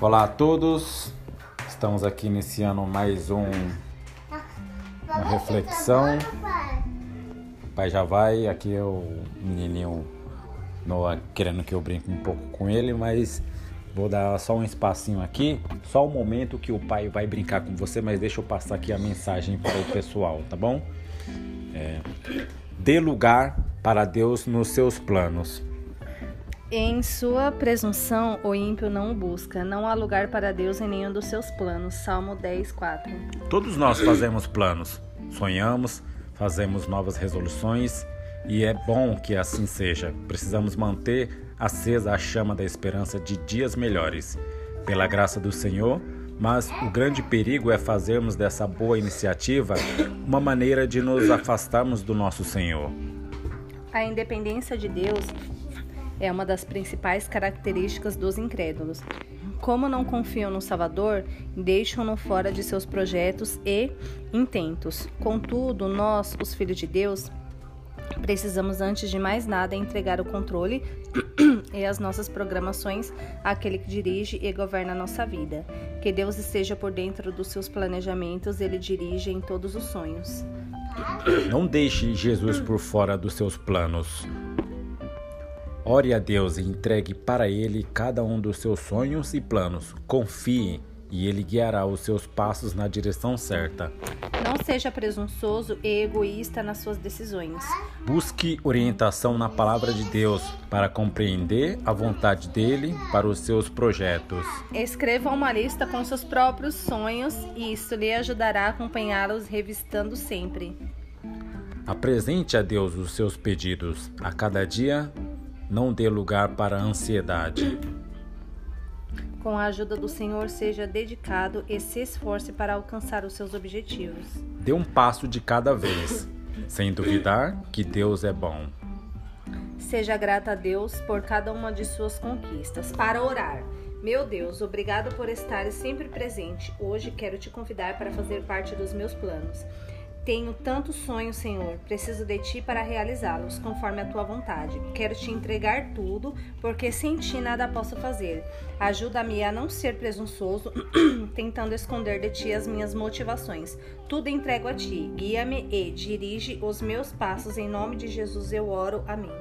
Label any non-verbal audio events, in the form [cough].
Olá a todos, estamos aqui iniciando mais um, uma reflexão. O pai já vai, aqui é o menininho Noah querendo que eu brinque um pouco com ele, mas vou dar só um espacinho aqui, só o momento que o pai vai brincar com você, mas deixa eu passar aqui a mensagem para o pessoal, tá bom? É, dê lugar para Deus nos seus planos. Em sua presunção, o ímpio não o busca. Não há lugar para Deus em nenhum dos seus planos. Salmo 10, 4. Todos nós fazemos planos, sonhamos, fazemos novas resoluções e é bom que assim seja. Precisamos manter acesa a chama da esperança de dias melhores, pela graça do Senhor. Mas o grande perigo é fazermos dessa boa iniciativa uma maneira de nos afastarmos do nosso Senhor. A independência de Deus é uma das principais características dos incrédulos. Como não confiam no Salvador, deixam-no fora de seus projetos e intentos. Contudo, nós, os filhos de Deus, precisamos antes de mais nada entregar o controle [clears throat] e as nossas programações àquele que dirige e governa a nossa vida. Que Deus esteja por dentro dos seus planejamentos, ele dirige em todos os sonhos. Não deixe Jesus por fora dos seus planos. Ore a Deus e entregue para Ele cada um dos seus sonhos e planos. Confie e Ele guiará os seus passos na direção certa. Não seja presunçoso e egoísta nas suas decisões. Busque orientação na palavra de Deus para compreender a vontade dele para os seus projetos. Escreva uma lista com seus próprios sonhos e isso lhe ajudará a acompanhá-los revistando sempre. Apresente a Deus os seus pedidos a cada dia não dê lugar para a ansiedade. Com a ajuda do Senhor, seja dedicado e se esforce para alcançar os seus objetivos. Dê um passo de cada vez, sem duvidar que Deus é bom. Seja grata a Deus por cada uma de suas conquistas. Para orar. Meu Deus, obrigado por estar sempre presente. Hoje quero te convidar para fazer parte dos meus planos. Tenho tantos sonhos, Senhor, preciso de ti para realizá-los, conforme a tua vontade. Quero te entregar tudo, porque sem ti nada posso fazer. Ajuda-me a não ser presunçoso, [clears throat] tentando esconder de ti as minhas motivações. Tudo entrego a ti. Guia-me e dirige os meus passos. Em nome de Jesus eu oro. Amém.